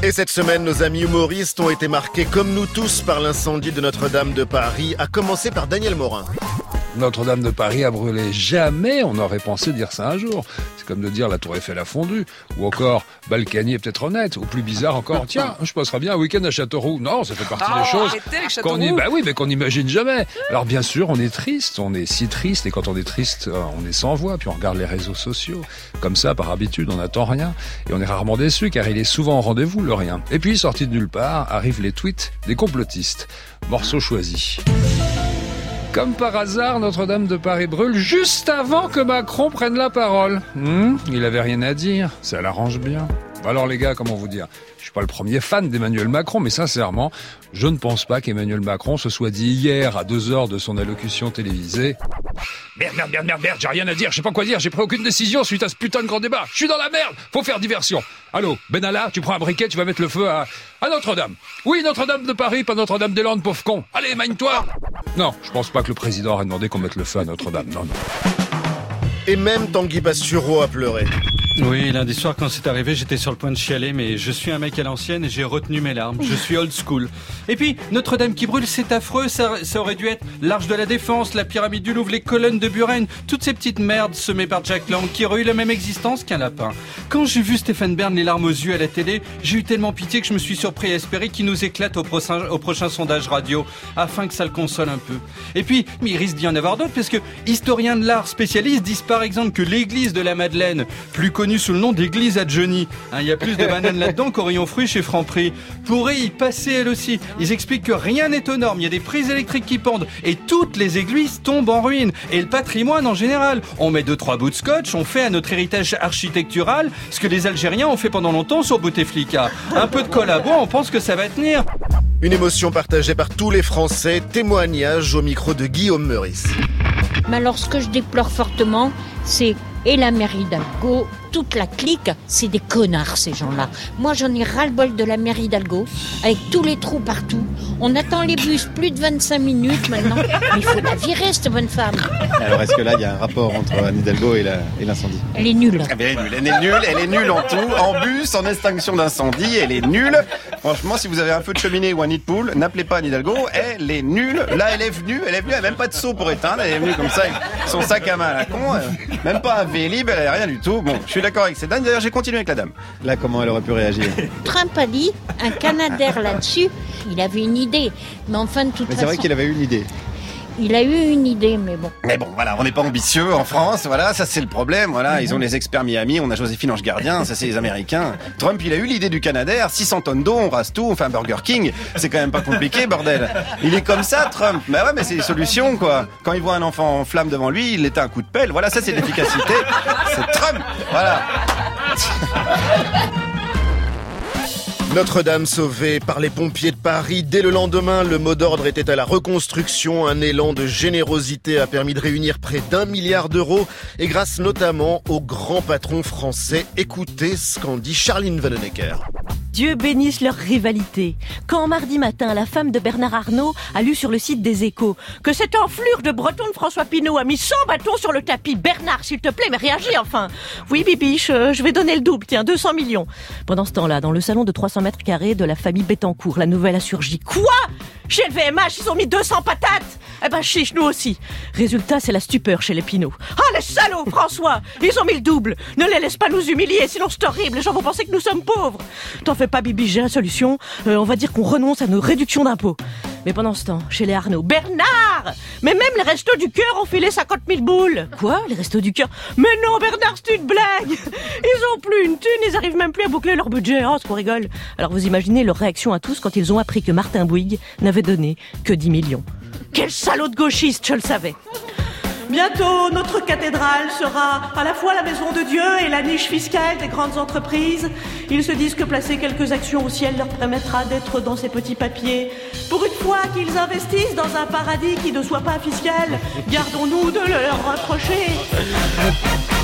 Et cette semaine, nos amis humoristes ont été marqués comme nous tous par l'incendie de Notre-Dame de Paris, à commencer par Daniel Morin. Notre-Dame de Paris a brûlé. Jamais on aurait pensé dire ça un jour. C'est comme de dire la Tour Eiffel a fondu. Ou encore, Balkany est peut-être honnête. Ou plus bizarre encore, tiens, je passerai bien un week-end à Châteauroux. Non, ça fait partie des choses qu'on y... bah oui, mais qu'on n'imagine jamais. Alors bien sûr, on est triste. On est si triste. Et quand on est triste, euh, on est sans voix. Puis on regarde les réseaux sociaux. Comme ça, par habitude, on n'attend rien. Et on est rarement déçu car il est souvent au rendez-vous, le rien. Et puis, sorti de nulle part, arrivent les tweets des complotistes. Morceau choisi. Comme par hasard, Notre-Dame de Paris brûle juste avant que Macron prenne la parole. Hmm, il avait rien à dire, ça l'arrange bien. Alors les gars, comment vous dire? Je suis pas le premier fan d'Emmanuel Macron, mais sincèrement, je ne pense pas qu'Emmanuel Macron se soit dit hier à deux heures de son allocution télévisée Merde, merde, merde, merde, merde, j'ai rien à dire, je sais pas quoi dire, j'ai pris aucune décision suite à ce putain de grand débat. Je suis dans la merde, faut faire diversion. Allô, Benalla, tu prends un briquet, tu vas mettre le feu à, à Notre-Dame. Oui, Notre-Dame de Paris, pas Notre-Dame-des-Landes, pauvre con. Allez, magne-toi Non, je pense pas que le président aurait demandé qu'on mette le feu à Notre-Dame, non, non. Et même Tanguy Bastureau a pleuré. Oui, lundi soir quand c'est arrivé, j'étais sur le point de chialer, mais je suis un mec à l'ancienne et j'ai retenu mes larmes. Je suis old school. Et puis, Notre-Dame qui brûle, c'est affreux, ça, ça, aurait dû être l'Arche de la Défense, la pyramide du Louvre, les colonnes de Buren, toutes ces petites merdes semées par Jack Lang qui auraient eu la même existence qu'un lapin. Quand j'ai vu Stéphane Bern les larmes aux yeux à la télé, j'ai eu tellement pitié que je me suis surpris à espérer qu'il nous éclate au prochain, sondage radio, afin que ça le console un peu. Et puis, il risque d'y en avoir d'autres, parce que historiens de l'art spécialistes disent par exemple que l'église de la Madeleine, plus connue sous le nom d'église à Johnny, hein, il y a plus de bananes là-dedans qu'au rayon fruits chez Franprix, pourrait y passer elle aussi. Ils expliquent que rien n'est aux normes, il y a des prises électriques qui pendent, et toutes les églises tombent en ruine, et le patrimoine en général. On met deux trois bouts de scotch, on fait à notre héritage architectural ce que les Algériens ont fait pendant longtemps sur Bouteflika. Un peu de collabo, on pense que ça va tenir. Une émotion partagée par tous les Français, témoignage au micro de Guillaume Meurice. Mais alors ce que je déplore fortement, c'est et la mairie d'Algo, toute la clique, c'est des connards ces gens-là. Moi j'en ai ras-le-bol de la mairie d'Algo, avec tous les trous partout. On attend les bus plus de 25 minutes maintenant. Mais il faut la virer cette bonne femme. Alors est-ce que là il y a un rapport entre Anne Hidalgo et l'incendie? Elle est nulle. Elle est nulle, elle est nulle, elle est nulle en tout, en bus, en extinction d'incendie, elle est nulle. Franchement, si vous avez un feu de cheminée ou un nid de poule, n'appelez pas Anne Hidalgo, elle est nulle. Là, elle est venue, elle est venue, elle n'a même pas de seau pour éteindre, elle est venue comme ça, avec son sac à main à la con, euh, même pas un Vélib, elle n'a rien du tout. Bon, je suis d'accord avec cette dame, d'ailleurs j'ai continué avec la dame. Là, comment elle aurait pu réagir Trump a dit un Canadair là-dessus. Il avait une idée, mais enfin de toute Mais c'est façon, vrai qu'il avait eu une idée. Il a eu une idée, mais bon. Mais bon, voilà, on n'est pas ambitieux en France, voilà, ça c'est le problème, voilà, ils ont les experts Miami, on a Joséphine Ange Gardien, ça c'est les Américains. Trump, il a eu l'idée du Canadair, 600 tonnes d'eau, on rase tout, on fait un Burger King, c'est quand même pas compliqué, bordel. Il est comme ça, Trump. Bah ouais, mais c'est des solutions, quoi. Quand il voit un enfant en flamme devant lui, il éteint un coup de pelle, voilà, ça c'est l'efficacité. C'est Trump, voilà. Notre-Dame sauvée par les pompiers de Paris. Dès le lendemain, le mot d'ordre était à la reconstruction. Un élan de générosité a permis de réunir près d'un milliard d'euros et grâce notamment au grand patron français. Écoutez ce qu'en dit Charline Vanhoenacker. Dieu bénisse leur rivalité. Quand mardi matin, la femme de Bernard Arnault a lu sur le site des échos que cette enflure de breton de François Pinault a mis 100 bâtons sur le tapis. Bernard, s'il te plaît, mais réagis enfin. Oui, bibiche, euh, je vais donner le double, tiens, 200 millions. Pendant ce temps-là, dans le salon de 300 mètres carrés de la famille Bettencourt, la nouvelle a surgi. Quoi? Chez le VMH, ils ont mis 200 patates Eh ben, chiche, nous aussi. Résultat, c'est la stupeur chez les Pinault. Ah, les salauds, François Ils ont mis le double. Ne les laisse pas nous humilier, sinon c'est horrible. Les gens vont penser que nous sommes pauvres. T'en fais pas, Bibi, j'ai la solution. Euh, on va dire qu'on renonce à nos réductions d'impôts. Mais pendant ce temps, chez les Arnaud, Bernard Mais même les restos du cœur ont filé 50 000 boules Quoi Les restos du cœur Mais non, Bernard, c'est une blague Ils ont plus une thune, ils arrivent même plus à boucler leur budget. Oh, c'est qu'on rigole. Alors vous imaginez leur réaction à tous quand ils ont appris que Martin Bouygues n'avait donné que 10 millions. Quel salaud de gauchiste, je le savais Bientôt, notre cathédrale sera à la fois la maison de Dieu et la niche fiscale des grandes entreprises. Ils se disent que placer quelques actions au ciel leur permettra d'être dans ces petits papiers. Pour une fois qu'ils investissent dans un paradis qui ne soit pas fiscal, gardons-nous de le leur reprocher.